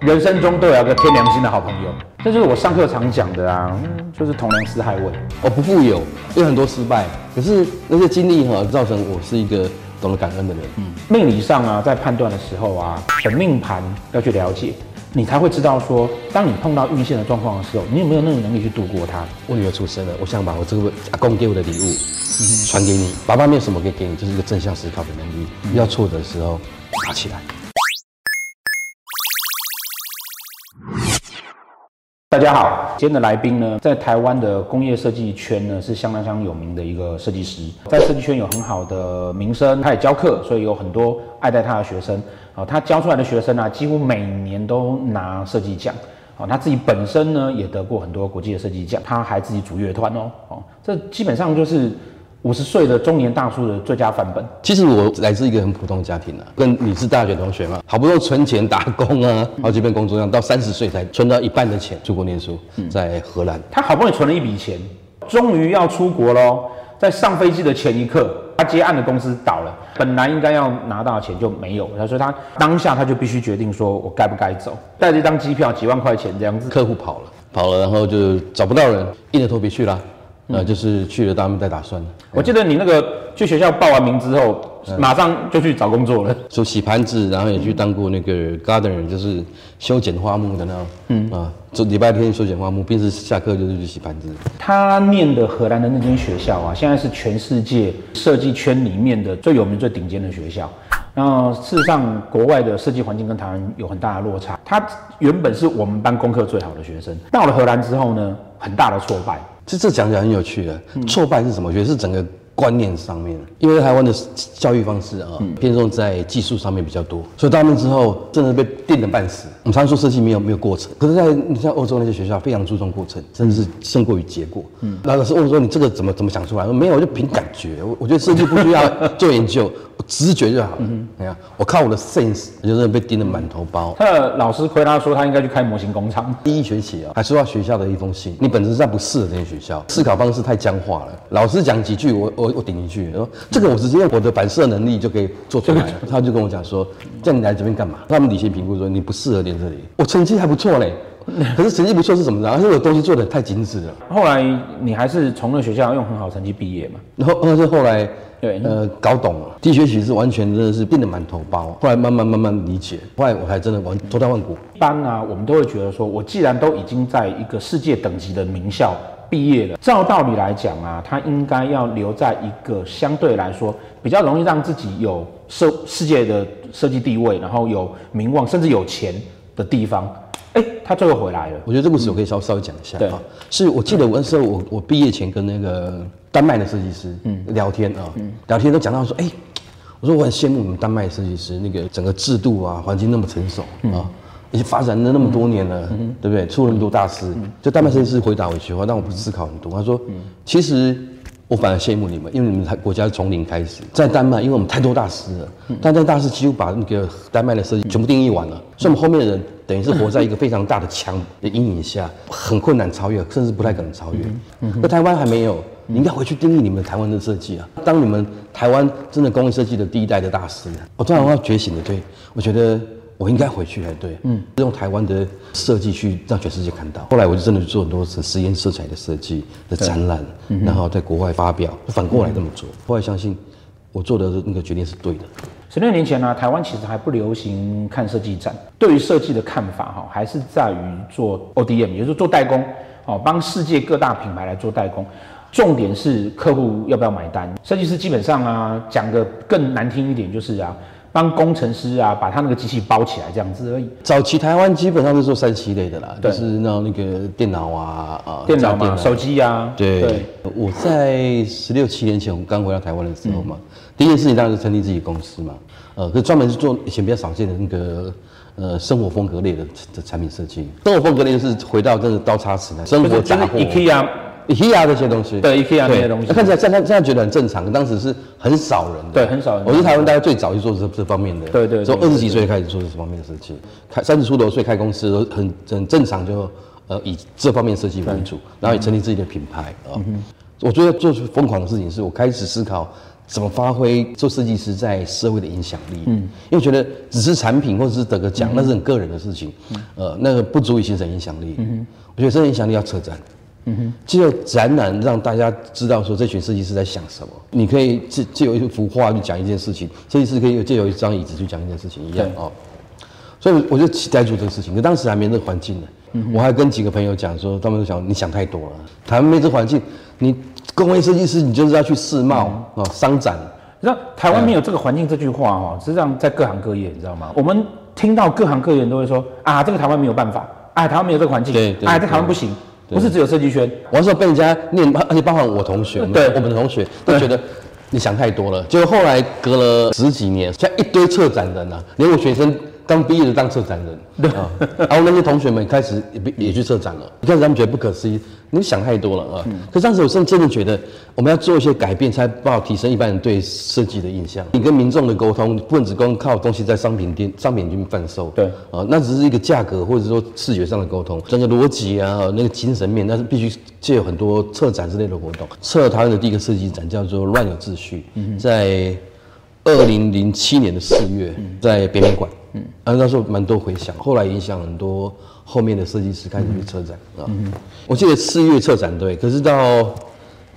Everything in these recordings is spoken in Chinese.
人生中都有一个天良心的好朋友，这就是我上课常讲的啊，就是同梁斯害问。我不富有，有很多失败，可是那些经历哈，造成我是一个懂得感恩的人。嗯，命理上啊，在判断的时候啊，本命盘要去了解，你才会知道说，当你碰到运线的状况的时候，你有没有那种能力去度过它。我女儿出生了，我想把我这个阿公给我的礼物传给你。爸爸没有什么可以给你，就是一个正向思考的能力。遇到挫折的时候，爬起来。大家好，今天的来宾呢，在台湾的工业设计圈呢，是相当相当有名的一个设计师，在设计圈有很好的名声，他也教课，所以有很多爱戴他的学生。啊，他教出来的学生啊，几乎每年都拿设计奖。啊，他自己本身呢，也得过很多国际的设计奖，他还自己组乐团哦。哦，这基本上就是。五十岁的中年大叔的最佳范本。其实我来自一个很普通的家庭啊，跟你是大学同学嘛，好不容易存钱打工啊，好几份工作，这样到三十岁才存到一半的钱出国念书，在荷兰。他好不容易存了一笔钱，终于要出国喽。在上飞机的前一刻，他接案的公司倒了，本来应该要拿到的钱就没有。所以他当下他就必须决定说，我该不该走，带着一张机票几万块钱这样子，客户跑了，跑了，然后就找不到人，硬着头皮去了。呃，就是去了，他们在打算。我记得你那个去学校报完名之后，马上就去找工作了，说洗盘子，然后也去当过那个 gardener，就是修剪花木的那种。嗯啊，就礼拜天修剪花木，平时下课就是去洗盘子。他念的荷兰的那间学校啊，现在是全世界设计圈里面的最有名、最顶尖的学校。然后事实上，国外的设计环境跟台湾有很大的落差。他原本是我们班功课最好的学生，到了荷兰之后呢，很大的挫败。这这讲起来很有趣的，挫败是什么？我觉得是整个观念上面，因为台湾的教育方式啊，偏重在技术上面比较多，所以到那之后真的被电的半死。我们常说设计没有没有过程，可是，在你像欧洲那些学校非常注重过程，甚至是胜过于结果。嗯，那老师问我说：“你这个怎么怎么想出来？”我说：“没有，我就凭感觉。我我觉得设计不需要做研究。”直觉就好了。嗯，你看，我靠我的 sense，我就是被盯得满头包。他的老师亏他说他应该去开模型工厂。第一学期啊，还收到学校的一封信，你本质上不适合这些学校，思考方式太僵化了。老师讲几句，我我我顶一句，说这个我直接用我的反射能力就可以做出来了。他就跟我讲说，叫你来这边干嘛？他们理性评估说你不适合练这里。我成绩还不错嘞，可是成绩不错是什么呢？而且我东西做的太精致了。后来你还是从那学校用很好成绩毕业嘛？然后，而且后来。对，呃，搞懂了。第一学期是完全真的是变得满头包，后来慢慢慢慢理解，后来我还真的完脱胎换骨。一般呢、啊，我们都会觉得说，我既然都已经在一个世界等级的名校毕业了，照道理来讲啊，他应该要留在一个相对来说比较容易让自己有设世界的设计地位，然后有名望，甚至有钱的地方。哎，他最后回来了。我觉得这故事我可以稍稍微讲一下。对，是我记得我那时候我我毕业前跟那个。丹麦的设计师，嗯，聊天啊，嗯，聊天都讲到说，哎、欸，我说我很羡慕你们丹麦设计师，那个整个制度啊，环境那么成熟啊，已经发展了那么多年了，嗯，对不对？出了那么多大师，就丹麦设计师回答我一句话，但我不是思考很多，他说，其实我反而羡慕你们，因为你们国家从零开始，在丹麦，因为我们太多大师了，但在大师几乎把那个丹麦的设计全部定义完了，所以我们后面的人等于是活在一个非常大的墙的阴影下，很困难超越，甚至不太可能超越。那台湾还没有。你应该回去定义你们台湾的设计啊！当你们台湾真的工业设计的第一代的大师，我突然要觉醒的，对，我觉得我应该回去才对，嗯，用台湾的设计去让全世界看到。后来我就真的做很多实验色彩的设计的展览，然后在国外发表，反过来这么做。后来相信我做的那个决定是对的。十六年前呢，台湾其实还不流行看设计展，对于设计的看法哈，还是在于做 ODM，也就是做代工，哦，帮世界各大品牌来做代工。重点是客户要不要买单？设计师基本上啊，讲的更难听一点，就是啊，帮工程师啊把他那个机器包起来这样子而已。早期台湾基本上是做三 C 类的啦，就是那那个电脑啊啊，电脑嘛，手机啊。对，对我在十六七年前我刚回到台湾的时候嘛，嗯、第一件事情当然是成立自己公司嘛，呃，可是专门是做以前比较少见的那个呃生活风格类的的产品设计。生活风格类就是回到这个刀叉匙的生活杂货。IKEA 这些东西，对 IKEA 这些东西，看起来现在现在觉得很正常，当时是很少人的，对，很少人。我是台湾大概最早去做这这方面的，对对，从二十几岁开始做这方面的设计，开三十出头岁开公司都很很正常，就呃以这方面设计为主，然后也成立自己的品牌啊。我觉得做出疯狂的事情是我开始思考怎么发挥做设计师在社会的影响力。嗯，因为我觉得只是产品或者是得个奖，嗯、那是很个人的事情。嗯、呃，那个不足以形成影响力。嗯哼，我觉得这个影响力要策展。嗯哼，只有展览让大家知道说这群设计师在想什么。你可以借借由一幅画去讲一件事情，设计师可以借由一张椅子去讲一件事情一样哦。所以我就期待做这个事情，可当时还没那个环境呢。嗯、我还跟几个朋友讲说，他们都想你想太多了，台湾没这环境，你工业设计师你就是要去世贸啊、嗯哦、商展。你知道台湾没有这个环境这句话哈，实际上在各行各业，你知道吗？我们听到各行各业人都会说啊，这个台湾没有办法，哎，台湾没有这个环境，对，对哎，在台湾不行。不是只有设计圈，我那时候被人家念，而且包含我同学，对，我们的同学都觉得你想太多了。结果后来隔了十几年，现在一堆策展人啊，连我学生。刚毕业的当策展人，对啊，然后那些同学们开始也也去策展了。一开始他们觉得不可思议，你想太多了啊。嗯、可是当时我真真的觉得，我们要做一些改变，才不好提升一般人对设计的印象。你跟民众的沟通，不能只光靠东西在商品店、商品店贩售。对啊，那只是一个价格或者说视觉上的沟通，整个逻辑啊，那个精神面，那是必须借有很多策展之类的活动。策台湾的第一个设计展叫做“乱有秩序”，嗯、在二零零七年的四月，在北美馆。嗯，啊，那时候蛮多回响，后来影响很多后面的设计师开始去策展啊。嗯，我记得四月策展对，可是到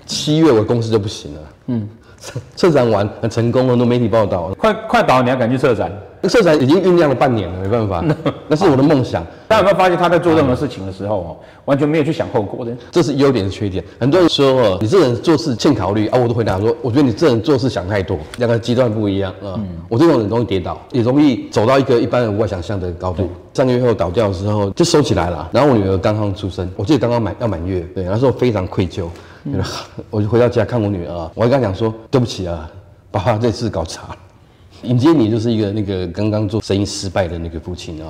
七月我公司就不行了。嗯，策展完很成功了，很多媒体报道，快快倒，你还敢去策展？那策展已经酝酿了半年了，没办法，那是我的梦想。大家有没有发现他在做任何事情的时候哦，完全没有去想后果的？这是优点是缺点。很多人说哦，你这人做事欠考虑啊，我都回答说，我觉得你这人做事想太多，两个极端不一样啊。我这种人容易跌倒，也容易走到一个一般人无法想象的高度。三个月后倒掉的时候就收起来了。然后我女儿刚刚出生，我记得刚刚满要满月，对，那时候非常愧疚。我就回到家看我女儿啊，我还跟她讲说，对不起啊，爸爸这次搞砸了。迎接你就是一个那个刚刚做生意失败的那个父亲啊，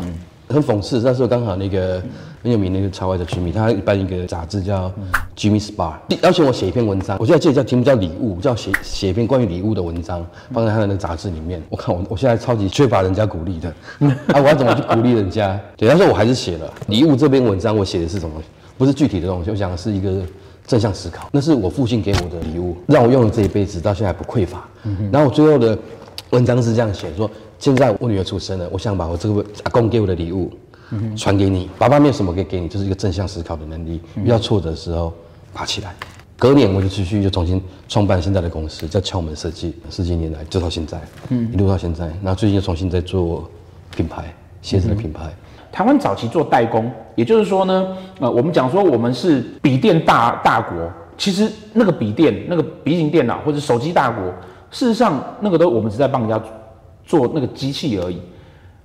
很讽刺。那时候刚好那个很有名那个超爱的居民，他办一个杂志叫 Jimmy Spar，邀请我写一篇文章。我现在记得叫题目叫礼物，叫写写一篇关于礼物的文章，放在他的那个杂志里面。我看我我现在超级缺乏人家鼓励的，啊，我要怎么去鼓励人家？对，但是我还是写了礼物这篇文章。我写的是什么？不是具体的东西，我讲的是一个正向思考。那是我父亲给我的礼物，让我用了这一辈子，到现在还不匮乏。然后我最后的。文章是这样写：说现在我女儿出生了，我想把我这个阿公给我的礼物传给你。爸爸没有什么可以给你，就是一个正向思考的能力。遇到挫折的时候爬起来。隔年我就继续就重新创办现在的公司，叫敲门设计。十几年来就到现在，嗯，一路到现在。然后最近又重新在做品牌，鞋子的品牌。台湾早期做代工，也就是说呢，呃，我们讲说我们是笔电大大国，其实那个笔电、那个笔型电脑或者手机大国。事实上，那个都我们只在帮人家做那个机器而已，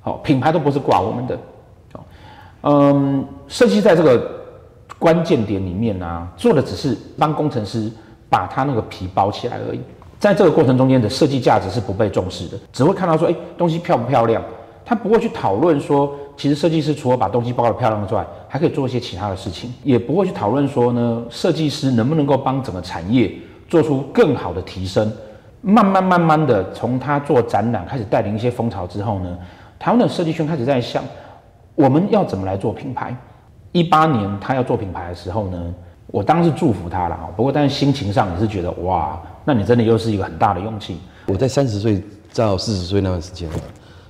好，品牌都不是挂我们的，嗯，设计在这个关键点里面呢、啊，做的只是帮工程师把他那个皮包起来而已，在这个过程中间的设计价值是不被重视的，只会看到说，哎，东西漂不漂亮，他不会去讨论说，其实设计师除了把东西包得漂亮之外，还可以做一些其他的事情，也不会去讨论说呢，设计师能不能够帮整个产业做出更好的提升。慢慢慢慢的，从他做展览开始带领一些风潮之后呢，台湾的设计圈开始在想，我们要怎么来做品牌。一八年他要做品牌的时候呢，我当然是祝福他了。不过，但是心情上也是觉得，哇，那你真的又是一个很大的勇气。我在三十岁到四十岁那段时间，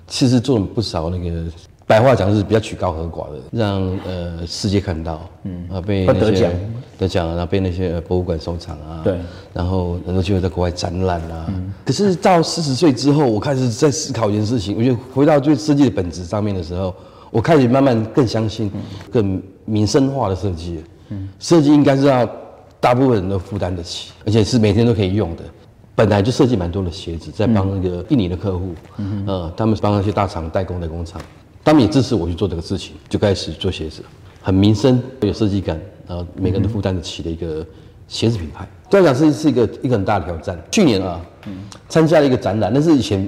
其实做了不少那个。白话讲是比较曲高和寡的，让呃世界看到，嗯啊被得奖得奖，然后被那些博物馆收藏啊，对，然后很多机会在国外展览啊。嗯、可是到四十岁之后，我开始在思考一件事情，我觉得回到最设计的本质上面的时候，我开始慢慢更相信更民生化的设计。嗯，设计应该是要大部分人都负担得起，而且是每天都可以用的。本来就设计蛮多的鞋子，在帮那个印尼的客户，嗯呃，他们帮那些大厂代工的工厂。他们也支持我去做这个事情，就开始做鞋子，很民生，有设计感，然后每个人都负担得起的一个鞋子品牌。对我来讲是是一个一个很大的挑战。去年啊，参加了一个展览，但是以前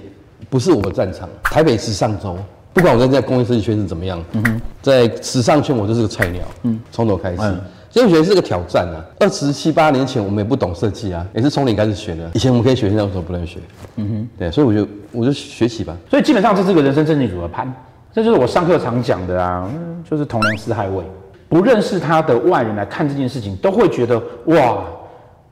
不是我的战场。台北时尚周，不管我在在工业设计圈是怎么样，嗯哼，在时尚圈我就是个菜鸟，嗯，从头开始，所以我觉得是个挑战啊。二十七八年前我们也不懂设计啊，也是从零开始学的。以前我们可以学，现在为什么不能学？嗯哼，对，所以我就我就学习吧。所以基本上这是个人生胜利组的盘。这就是我上课常讲的啊，就是同梁四害位，不认识他的外人来看这件事情，都会觉得哇，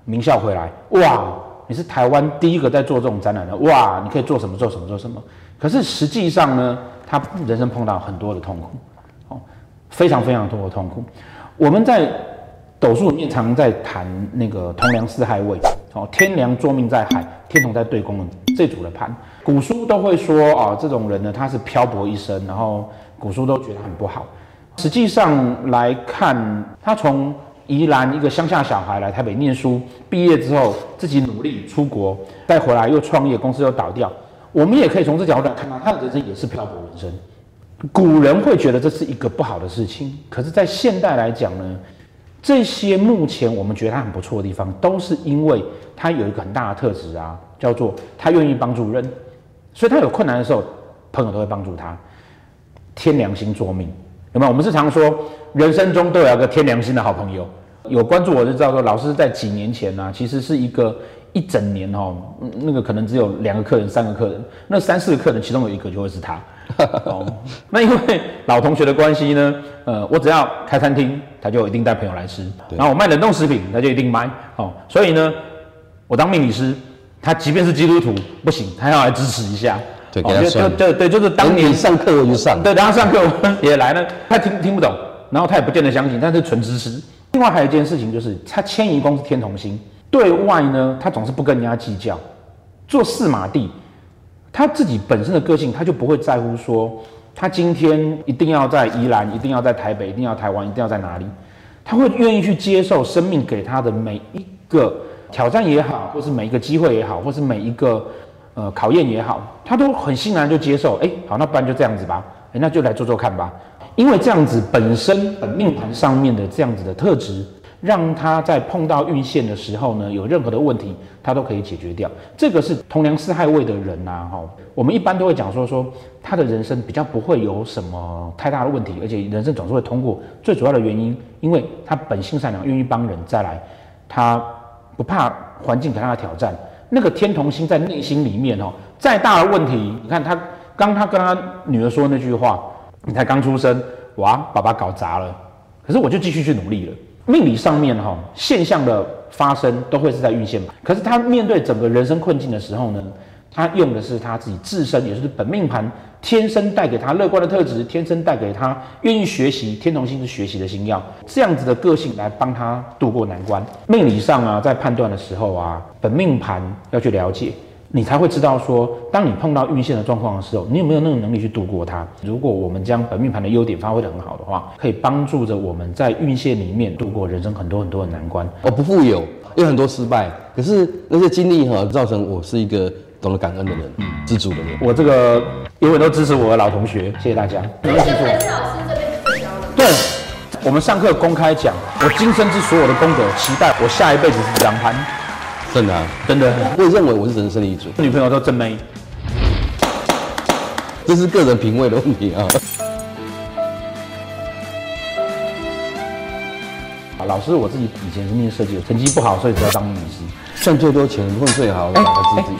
名校回来，哇，你是台湾第一个在做这种展览的，哇，你可以做什么做什么做什么。可是实际上呢，他人生碰到很多的痛苦，哦，非常非常多的痛苦。我们在斗数里面常在谈那个同梁四害位，哦，天梁坐命在海，天同在对宫这组的盘，古书都会说啊，这种人呢，他是漂泊一生，然后古书都觉得很不好。实际上来看，他从宜兰一个乡下小孩来台北念书，毕业之后自己努力出国，再回来又创业，公司又倒掉。我们也可以从这角度来看到，他的人生也是漂泊人生。古人会觉得这是一个不好的事情，可是，在现代来讲呢，这些目前我们觉得他很不错的地方，都是因为他有一个很大的特质啊，叫做他愿意帮助人，所以他有困难的时候，朋友都会帮助他。天良心作命，有没有？我们是常说，人生中都有一个天良心的好朋友。有关注我就知道说，老师在几年前呢、其实是一个一整年哦，那个可能只有两个客人、三个客人，那三四个客人其中有一个就会是他。哦，那因为老同学的关系呢，呃，我只要开餐厅，他就一定带朋友来吃；然后我卖冷冻食品，他就一定买。哦，所以呢，我当命理师，他即便是基督徒不行，他要来支持一下。对，给他算。对对，就是当年上课我就上。对，然后上课我也来了，他听听不懂，然后他也不见得相信，但是纯支持。另外还有一件事情，就是他迁移宫是天同星，对外呢，他总是不跟人家计较，做四马地，他自己本身的个性，他就不会在乎说，他今天一定要在宜兰，一定要在台北，一定要台湾，一定要在哪里，他会愿意去接受生命给他的每一个挑战也好，或是每一个机会也好，或是每一个呃考验也好，他都很欣然就接受。哎，好，那不然就这样子吧，哎，那就来做做看吧。因为这样子本身本命盘上面的这样子的特质，让他在碰到运线的时候呢，有任何的问题，他都可以解决掉。这个是同梁四害位的人呐，哈，我们一般都会讲说说他的人生比较不会有什么太大的问题，而且人生总是会通过。最主要的原因，因为他本性善良，愿意帮人，再来他不怕环境给他的挑战。那个天同星在内心里面哦，再大的问题，你看他刚他跟他女儿说那句话。你才刚出生，哇，爸爸搞砸了，可是我就继续去努力了。命理上面哈，现象的发生都会是在运线嘛。可是他面对整个人生困境的时候呢，他用的是他自己自身，也就是本命盘天生带给他乐观的特质，天生带给他愿意学习，天同星是学习的星曜，这样子的个性来帮他度过难关。命理上啊，在判断的时候啊，本命盘要去了解。你才会知道说，当你碰到运线的状况的时候，你有没有那种能力去度过它？如果我们将本命盘的优点发挥得很好的话，可以帮助着我们在运线里面度过人生很多很多的难关。我不富有，有很多失败，可是那些经历哈，造成我是一个懂得感恩的人，嗯，知足的人。我这个永远都支持我的老同学，谢谢大家。你们记住，对，我们上课公开讲，我今生之所有的功德，期待我下一辈子是这张盘。真的、啊，真的，我也认为我是人生的一组。女朋友叫真妹，这是个人品味的问题啊。啊，老师，我自己以前是念设计的，成绩不好，所以只要当命理师，赚最多钱，混最好，两个字。